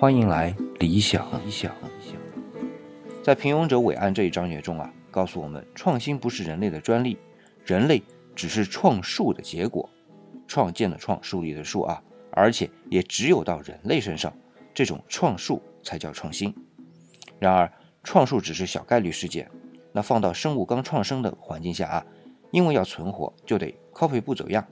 欢迎来理想。理想，在平庸者伟岸这一章节中啊，告诉我们，创新不是人类的专利，人类只是创树的结果，创建的创，树立的树啊，而且也只有到人类身上，这种创树才叫创新。然而，创树只是小概率事件，那放到生物刚创生的环境下啊，因为要存活，就得 copy 不走样，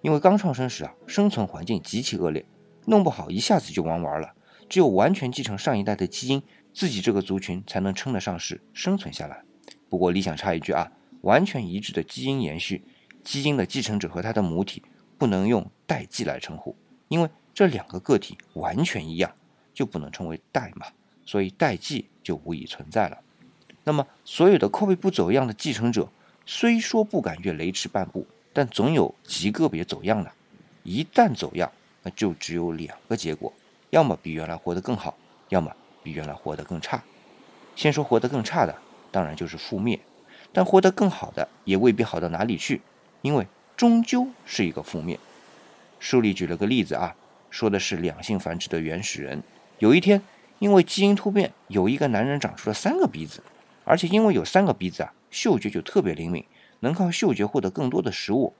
因为刚创生时啊，生存环境极其恶劣，弄不好一下子就玩完了。只有完全继承上一代的基因，自己这个族群才能称得上是生存下来。不过理想插一句啊，完全一致的基因延续，基因的继承者和他的母体不能用代际来称呼，因为这两个个体完全一样，就不能称为代嘛，所以代际就无以存在了。那么所有的 copy 不走样的继承者，虽说不敢越雷池半步，但总有极个别走样的。一旦走样，那就只有两个结果。要么比原来活得更好，要么比原来活得更差。先说活得更差的，当然就是覆灭；但活得更好的也未必好到哪里去，因为终究是一个覆灭。书里举了个例子啊，说的是两性繁殖的原始人。有一天，因为基因突变，有一个男人长出了三个鼻子，而且因为有三个鼻子啊，嗅觉就特别灵敏，能靠嗅觉获得更多的食物。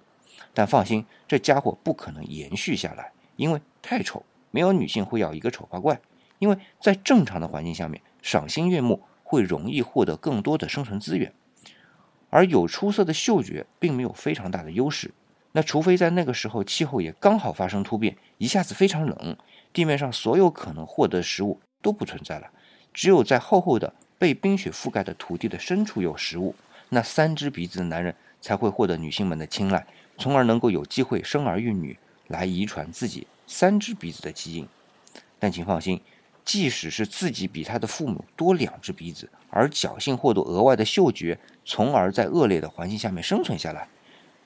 但放心，这家伙不可能延续下来，因为太丑。没有女性会要一个丑八怪，因为在正常的环境下面，赏心悦目会容易获得更多的生存资源，而有出色的嗅觉并没有非常大的优势。那除非在那个时候气候也刚好发生突变，一下子非常冷，地面上所有可能获得的食物都不存在了，只有在厚厚的被冰雪覆盖的土地的深处有食物，那三只鼻子的男人才会获得女性们的青睐，从而能够有机会生儿育女，来遗传自己。三只鼻子的基因，但请放心，即使是自己比他的父母多两只鼻子，而侥幸获得额外的嗅觉，从而在恶劣的环境下面生存下来，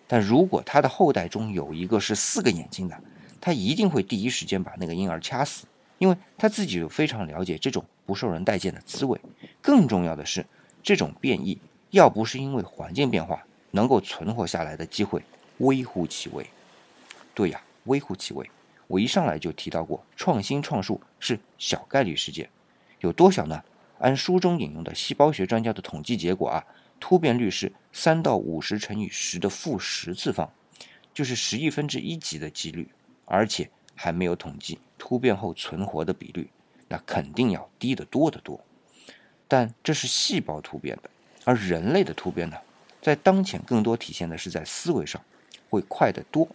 但如果他的后代中有一个是四个眼睛的，他一定会第一时间把那个婴儿掐死，因为他自己就非常了解这种不受人待见的滋味。更重要的是，这种变异要不是因为环境变化，能够存活下来的机会微乎其微。对呀，微乎其微。我一上来就提到过，创新创树是小概率事件，有多小呢？按书中引用的细胞学专家的统计结果啊，突变率是三到五十乘以十的负十次方，就是十亿分之一级的几率，而且还没有统计突变后存活的比率，那肯定要低得多得多。但这是细胞突变的，而人类的突变呢，在当前更多体现的是在思维上，会快得多。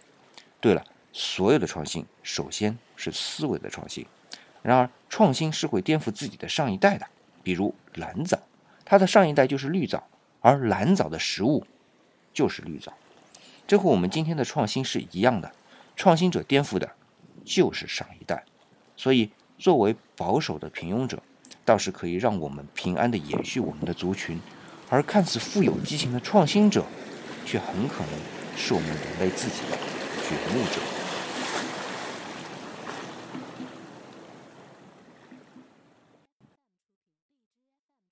对了。所有的创新，首先是思维的创新。然而，创新是会颠覆自己的上一代的。比如蓝藻，它的上一代就是绿藻，而蓝藻的食物就是绿藻。这和我们今天的创新是一样的。创新者颠覆的就是上一代。所以，作为保守的平庸者，倒是可以让我们平安地延续我们的族群；而看似富有激情的创新者，却很可能是我们人类自己的掘墓者。